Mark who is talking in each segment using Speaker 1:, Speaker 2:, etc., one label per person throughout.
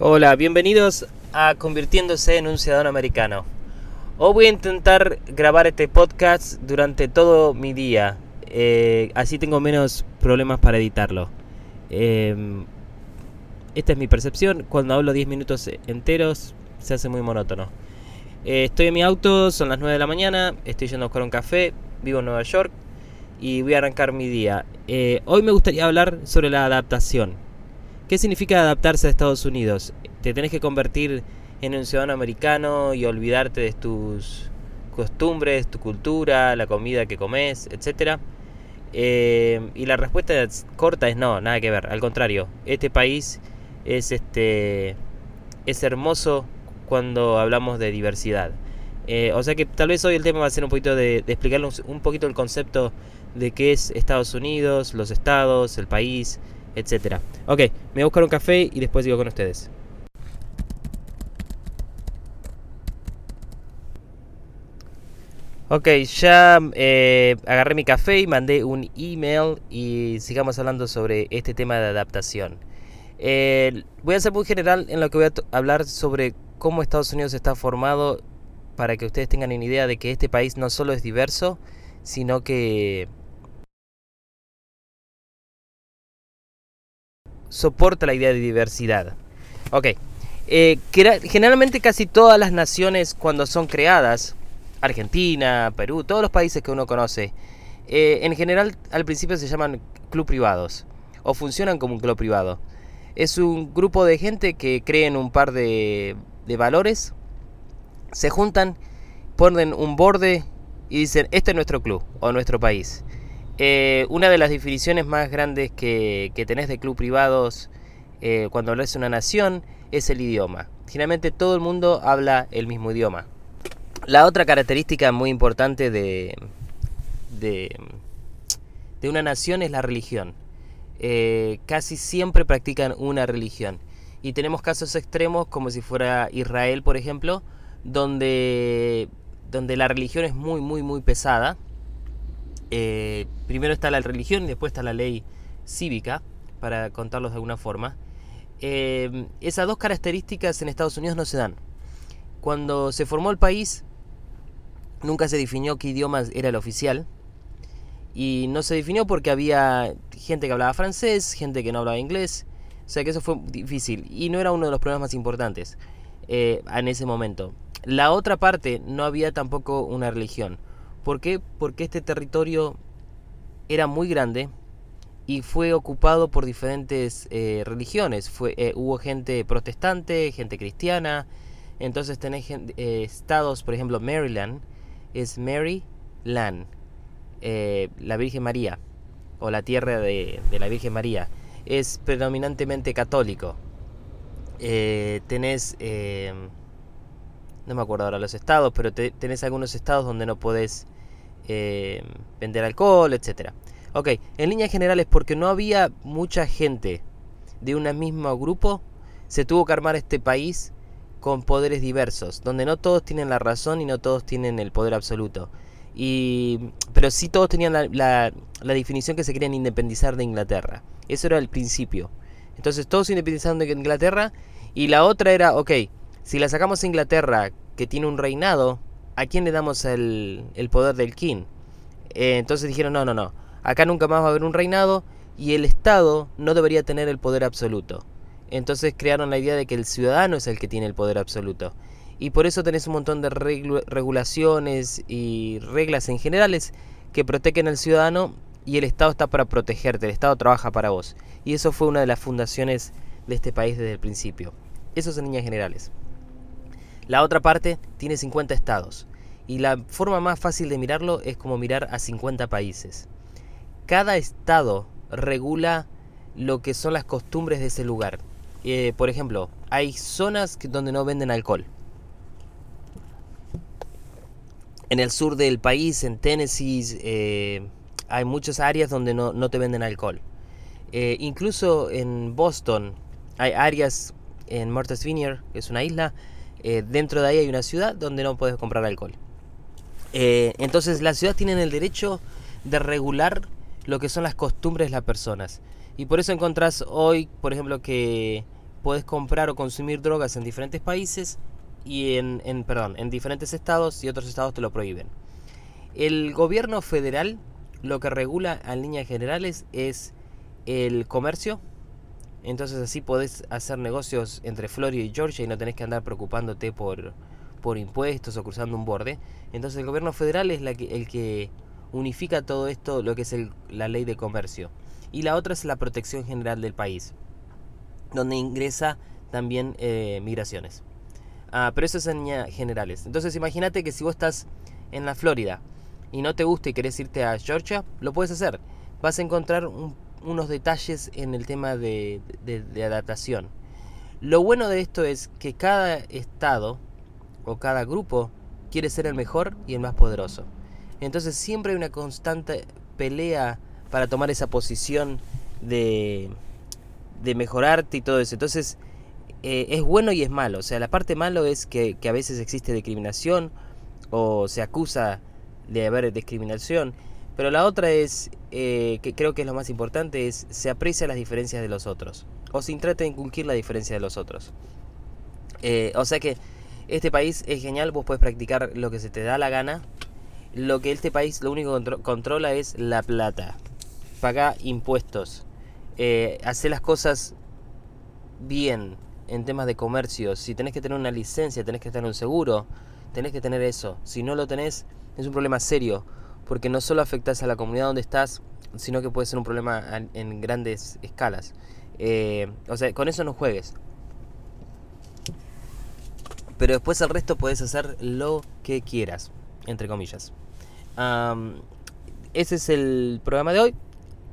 Speaker 1: Hola, bienvenidos a Convirtiéndose en un Ciudadano Americano. Hoy voy a intentar grabar este podcast durante todo mi día, eh, así tengo menos problemas para editarlo. Em, esta es mi percepción, cuando hablo 10 minutos enteros se hace muy monótono. Eh, estoy en mi auto, son las 9 de la mañana, estoy yendo a buscar un café, vivo en Nueva York y voy a arrancar mi día. Eh, hoy me gustaría hablar sobre la adaptación. ¿Qué significa adaptarse a Estados Unidos? Te tenés que convertir en un ciudadano americano y olvidarte de tus costumbres, tu cultura, la comida que comes, etc. Eh, y la respuesta corta es no, nada que ver. Al contrario, este país es este es hermoso cuando hablamos de diversidad. Eh, o sea que tal vez hoy el tema va a ser un poquito de, de un poquito el concepto de qué es Estados Unidos, los estados, el país, etcétera. Ok, me voy a buscar un café y después sigo con ustedes. Ok, ya eh, agarré mi café y mandé un email y sigamos hablando sobre este tema de adaptación. Eh, voy a ser muy general en lo que voy a hablar sobre cómo Estados Unidos está formado para que ustedes tengan una idea de que este país no solo es diverso, sino que soporta la idea de diversidad. Ok, eh, generalmente casi todas las naciones cuando son creadas, Argentina, Perú, todos los países que uno conoce, eh, en general al principio se llaman club privados o funcionan como un club privado. Es un grupo de gente que creen un par de, de valores, se juntan, ponen un borde y dicen, este es nuestro club o nuestro país. Eh, una de las definiciones más grandes que, tenés de club privados eh, cuando hablas de una nación es el idioma. Generalmente todo el mundo habla el mismo idioma. La otra característica muy importante de, de, una nación es la religión. Eh, casi siempre practican una religión. Y tenemos casos extremos como si fuera Israel, por ejemplo, donde, donde la religión es muy, muy, muy pesada eh, primero está la religión y después está la ley cívica, para contarlos de alguna forma. Eh, esas dos características en Estados Unidos no se dan. Cuando se formó el país, nunca se definió qué idioma era el oficial. Y no se definió porque había gente que hablaba francés, gente que no hablaba inglés. O sea que eso fue difícil. Y no era uno de los problemas más importantes eh, en ese momento. La otra parte, no había tampoco una religión. ¿Por qué? Porque este territorio era muy grande y fue ocupado por diferentes eh, religiones. Fue, eh, hubo gente protestante, gente cristiana. Entonces tenés eh, estados, por ejemplo, Maryland es Mary Land, la Virgen María, o la tierra de, la Virgen María. Es predominantemente católico. tenés no me acuerdo ahora los estados, pero tenés algunos estados donde no podés eh, vender alcohol, etc. Ok, en líneas generales, porque no había mucha gente de un mismo grupo, se tuvo que armar este país con poderes diversos, donde no todos tienen la razón y no todos tienen el poder absoluto. Y, pero sí todos tenían la, la definición que se querían independizar de Inglaterra. Eso era el principio. Entonces todos se independizaron de Inglaterra y la otra era, ok, si la sacamos a Inglaterra, que tiene un reinado, ¿a quién le damos el, poder del king? Eh, entonces dijeron, no, no, no, acá nunca más va a haber un reinado y el Estado no debería tener el poder absoluto. Entonces crearon la idea de que el ciudadano es el que tiene el poder absoluto. Y por eso tenés un montón de regulaciones y reglas en generales que protegen al ciudadano y el Estado está para protegerte, el Estado trabaja para vos. Y eso fue una de las fundaciones de este país desde el principio. Eso en líneas generales. La otra parte tiene 50 estados y la forma más fácil de mirarlo es como mirar a 50 países. Cada estado regula lo que son las costumbres de ese lugar. Eh, por ejemplo, hay zonas donde no venden alcohol. En el sur del país, en Tennessee, eh, hay muchas áreas donde no, te venden alcohol. Eh, incluso en Boston hay áreas en Martha's Vineyard, que es una isla, eh, dentro de ahí hay una ciudad donde no puedes comprar alcohol. Eh, entonces las ciudades tienen el derecho de regular lo que son las costumbres de las personas. Y por eso encontrás hoy, por ejemplo, que, podés comprar o consumir drogas en diferentes países y en, en, perdón, en diferentes estados y otros estados te lo prohíben. El gobierno federal lo que regula en líneas generales es el comercio. Entonces así podés hacer negocios entre Florida y Georgia y no tenés que andar preocupándote por, por impuestos o cruzando un borde. Entonces el gobierno federal es el que unifica todo esto, lo que es la ley de comercio. Y la otra es la protección general del país, donde ingresa también eh, migraciones. Ah, pero eso es en generales. Entonces imagínate que si vos estás en la Florida y no te gusta y querés irte a Georgia, lo puedes hacer. Vas a encontrar unos detalles en el tema de, de adaptación. Lo bueno de esto es que cada estado o cada grupo quiere ser el mejor y el más poderoso. Entonces siempre hay una constante pelea para tomar esa posición de, de mejorarte y todo eso. Entonces eh, es bueno y es malo. O sea, la parte malo es que, a veces existe discriminación o se acusa de haber discriminación. Pero la otra es, eh, que creo que es lo más importante, es se aprecia las diferencias de los otros. O se trata de la diferencia de los otros. Eh, o sea que este país es genial, vos puedes practicar lo que se te da la gana. Lo que este país lo único que controla es la plata. Paga impuestos. Eh, hacer las cosas bien en temas de comercio. Si tenés que tener una licencia, tenés que tener un seguro, tenés que tener eso. Si no lo tenés, es un problema serio. Porque no solo afectas a la comunidad donde estás, sino que puede ser un problema en, grandes escalas. Eh, o sea, con eso no juegues. Pero después el resto puedes hacer lo que quieras, entre comillas. ese es el programa de hoy.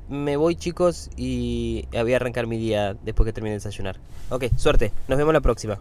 Speaker 1: Me voy chicos y voy a arrancar mi día después que termine de desayunar. Ok, suerte. Nos vemos la próxima.